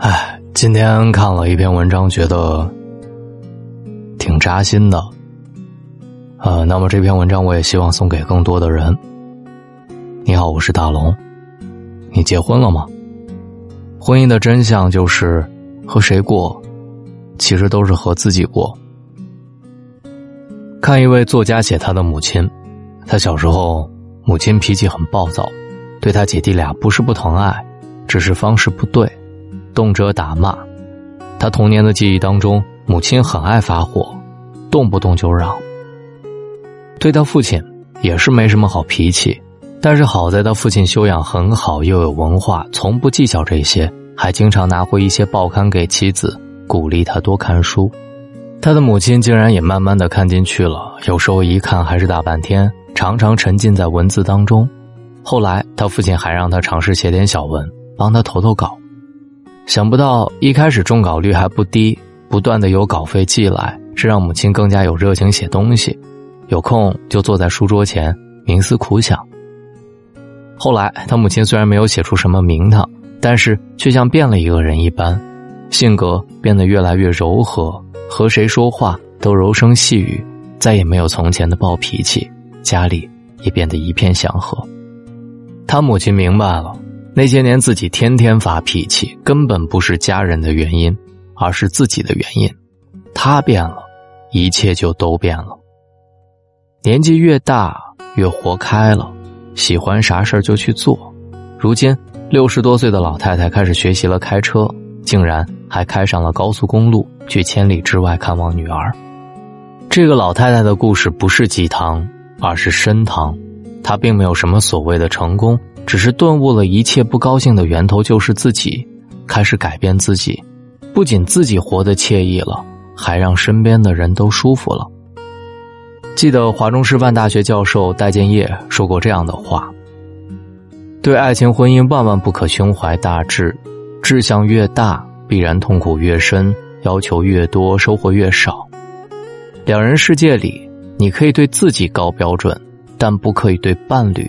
哎，今天看了一篇文章，觉得挺扎心的。呃，那么这篇文章我也希望送给更多的人。你好，我是大龙。你结婚了吗？婚姻的真相就是和谁过，其实都是和自己过。看一位作家写他的母亲，他小时候母亲脾气很暴躁，对他姐弟俩不是不疼爱，只是方式不对。动辄打骂，他童年的记忆当中，母亲很爱发火，动不动就嚷。对他父亲也是没什么好脾气，但是好在他父亲修养很好，又有文化，从不计较这些，还经常拿回一些报刊给妻子，鼓励他多看书。他的母亲竟然也慢慢的看进去了，有时候一看还是大半天，常常沉浸在文字当中。后来他父亲还让他尝试写点小文，帮他投投稿。想不到一开始中稿率还不低，不断的有稿费寄来，这让母亲更加有热情写东西，有空就坐在书桌前冥思苦想。后来他母亲虽然没有写出什么名堂，但是却像变了一个人一般，性格变得越来越柔和，和谁说话都柔声细语，再也没有从前的暴脾气，家里也变得一片祥和。他母亲明白了。那些年自己天天发脾气，根本不是家人的原因，而是自己的原因。他变了，一切就都变了。年纪越大越活开了，喜欢啥事儿就去做。如今六十多岁的老太太开始学习了开车，竟然还开上了高速公路去千里之外看望女儿。这个老太太的故事不是鸡汤，而是参汤。她并没有什么所谓的成功。只是顿悟了一切不高兴的源头就是自己，开始改变自己，不仅自己活得惬意了，还让身边的人都舒服了。记得华中师范大学教授戴建业说过这样的话：“对爱情婚姻万万不可胸怀大志，志向越大，必然痛苦越深，要求越多，收获越少。两人世界里，你可以对自己高标准，但不可以对伴侣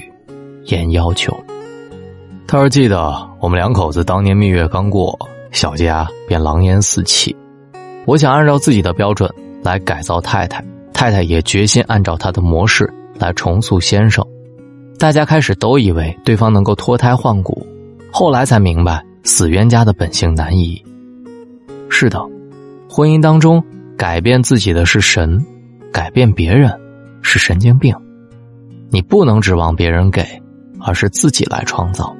严要求。”他说：“记得我们两口子当年蜜月刚过，小家便狼烟四起。我想按照自己的标准来改造太太，太太也决心按照她的模式来重塑先生。大家开始都以为对方能够脱胎换骨，后来才明白死冤家的本性难移。是的，婚姻当中改变自己的是神，改变别人是神经病。你不能指望别人给，而是自己来创造。”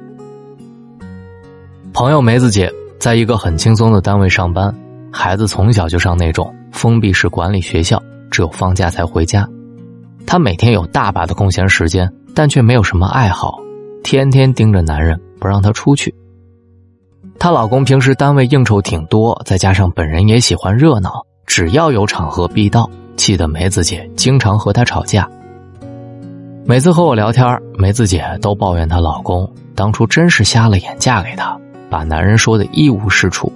朋友梅子姐在一个很轻松的单位上班，孩子从小就上那种封闭式管理学校，只有放假才回家。她每天有大把的空闲时间，但却没有什么爱好，天天盯着男人不让他出去。她老公平时单位应酬挺多，再加上本人也喜欢热闹，只要有场合必到，气得梅子姐经常和他吵架。每次和我聊天，梅子姐都抱怨她老公当初真是瞎了眼嫁给他。把男人说的一无是处。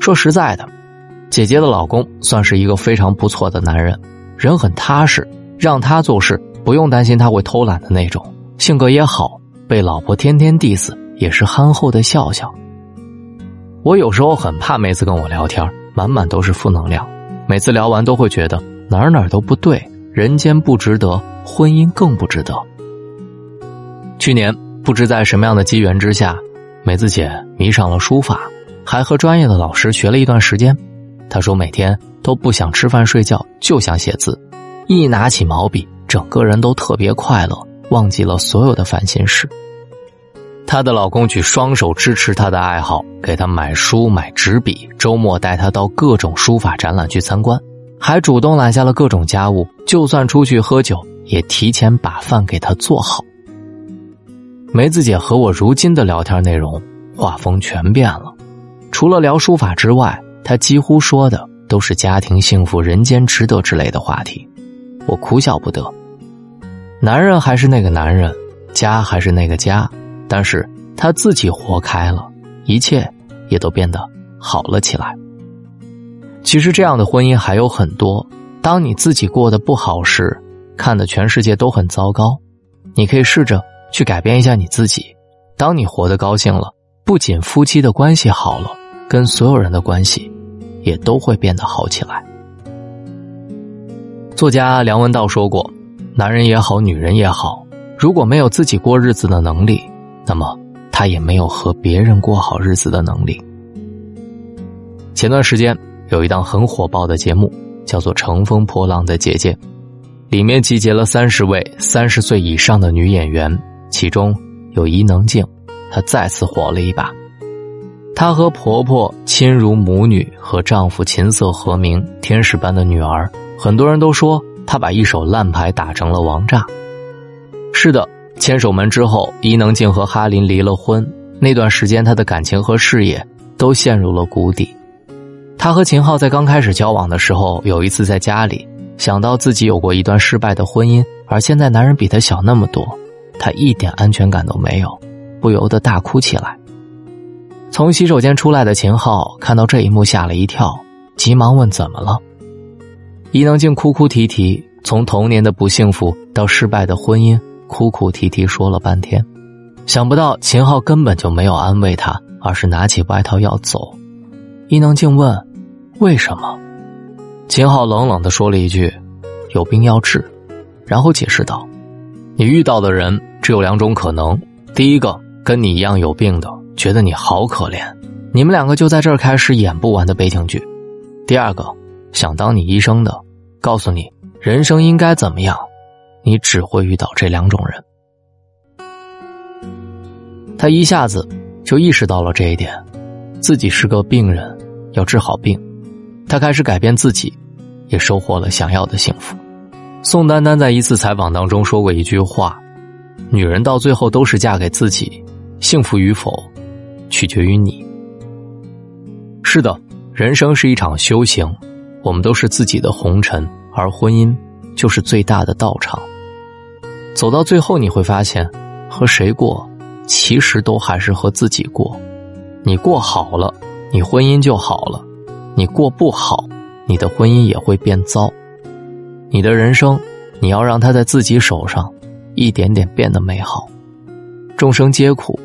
说实在的，姐姐的老公算是一个非常不错的男人，人很踏实，让他做事不用担心他会偷懒的那种，性格也好，被老婆天天 diss 也是憨厚的笑笑。我有时候很怕梅子跟我聊天，满满都是负能量，每次聊完都会觉得哪哪都不对，人间不值得，婚姻更不值得。去年不知在什么样的机缘之下。梅子姐迷上了书法，还和专业的老师学了一段时间。她说每天都不想吃饭睡觉，就想写字。一拿起毛笔，整个人都特别快乐，忘记了所有的烦心事。她的老公举双手支持她的爱好，给她买书、买纸笔，周末带她到各种书法展览去参观，还主动揽下了各种家务。就算出去喝酒，也提前把饭给他做好。梅子姐和我如今的聊天内容画风全变了，除了聊书法之外，她几乎说的都是家庭幸福、人间值得之类的话题。我哭笑不得。男人还是那个男人，家还是那个家，但是他自己活开了，一切也都变得好了起来。其实这样的婚姻还有很多。当你自己过得不好时，看的全世界都很糟糕，你可以试着。去改变一下你自己，当你活得高兴了，不仅夫妻的关系好了，跟所有人的关系也都会变得好起来。作家梁文道说过：“男人也好，女人也好，如果没有自己过日子的能力，那么他也没有和别人过好日子的能力。”前段时间有一档很火爆的节目，叫做《乘风破浪的姐姐》，里面集结了三十位三十岁以上的女演员，其中有伊能静，她再次火了一把。她和婆婆亲如母女，和丈夫琴瑟和鸣，天使般的女儿，很多人都说她把一手烂牌打成了王炸。是的，牵手门之后，伊能静和哈林离了婚，那段时间她的感情和事业都陷入了谷底。他和秦昊在刚开始交往的时候，有一次在家里想到自己有过一段失败的婚姻，而现在男人比他小那么多，他一点安全感都没有，不由得大哭起来。从洗手间出来的秦昊看到这一幕吓了一跳，急忙问怎么了。伊能静哭哭啼啼，从童年的不幸福到失败的婚姻，哭哭啼啼说了半天，想不到秦昊根本就没有安慰她，而是拿起外套要走。伊能静问。为什么？秦昊冷冷的说了一句：“有病要治。”然后解释道：“你遇到的人只有两种可能，第一个跟你一样有病的，觉得你好可怜，你们两个就在这儿开始演不完的悲情剧；第二个想当你医生的，告诉你人生应该怎么样，你只会遇到这两种人。”他一下子就意识到了这一点，自己是个病人，要治好病。他开始改变自己，也收获了想要的幸福。宋丹丹在一次采访当中说过一句话：“女人到最后都是嫁给自己，幸福与否，取决于你。”是的，人生是一场修行，我们都是自己的红尘，而婚姻就是最大的道场。走到最后，你会发现，和谁过，其实都还是和自己过。你过好了，你婚姻就好了。你过不好，你的婚姻也会变糟。你的人生，你要让它在自己手上，一点点变得美好。众生皆苦，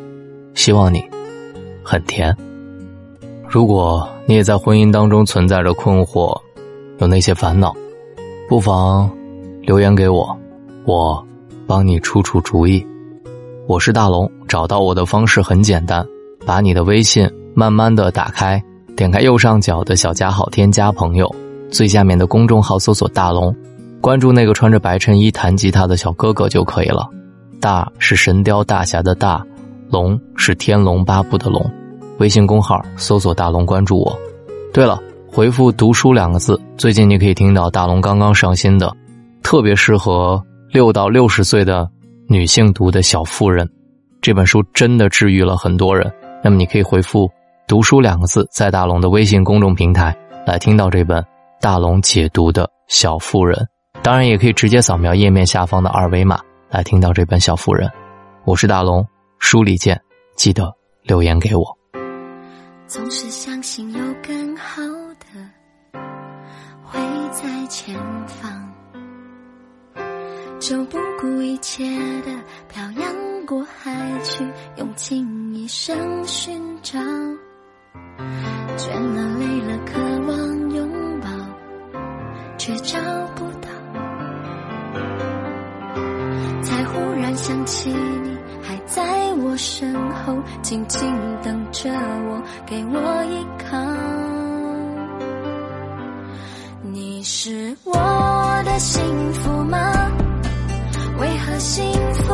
希望你很甜。如果你也在婚姻当中存在着困惑，有那些烦恼，不妨留言给我，我帮你出出主意。我是大龙，找到我的方式很简单，把你的微信慢慢的打开。点开右上角的小加号，添加朋友，最下面的公众号搜索“大龙”，关注那个穿着白衬衣弹吉他的小哥哥就可以了。大是神雕大侠的大，龙是天龙八部的龙。微信公号搜索“大龙”，关注我。对了，回复“读书”两个字，最近你可以听到大龙刚刚上新的，特别适合六到六十岁的女性读的《小妇人》这本书，真的治愈了很多人。那么你可以回复。读书两个字，在大龙的微信公众平台来听到这本大龙解读的《小妇人》，当然也可以直接扫描页面下方的二维码来听到这本《小妇人》。我是大龙，书里见，记得留言给我。总是相信有更好的会在前方，就不顾一切的漂洋过海去，用尽一生寻找。倦了累了，渴望拥抱，却找不到。才忽然想起你还在我身后，静静等着我，给我依靠。你是我的幸福吗？为何幸福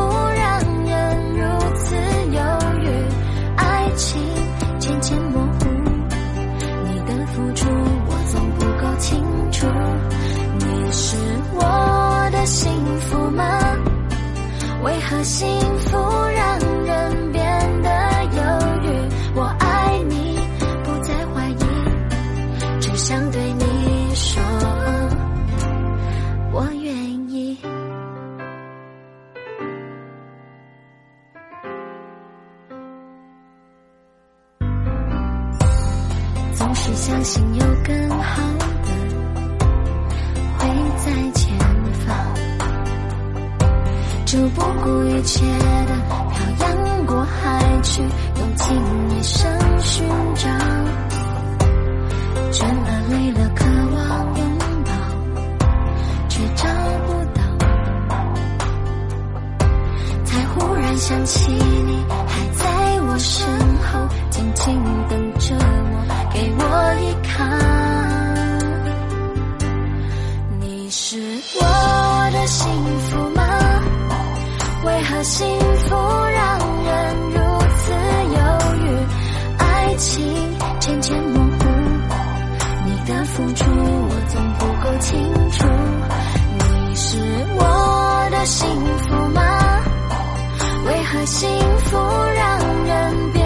总是相信有更好的。会在前方就不顾一切的飘洋过海去用尽一生寻找。倦了累了渴望拥抱却找不到。才忽然想起你情渐渐模糊，你的付出我总不够清楚。你是我的幸福吗？为何幸福让人变？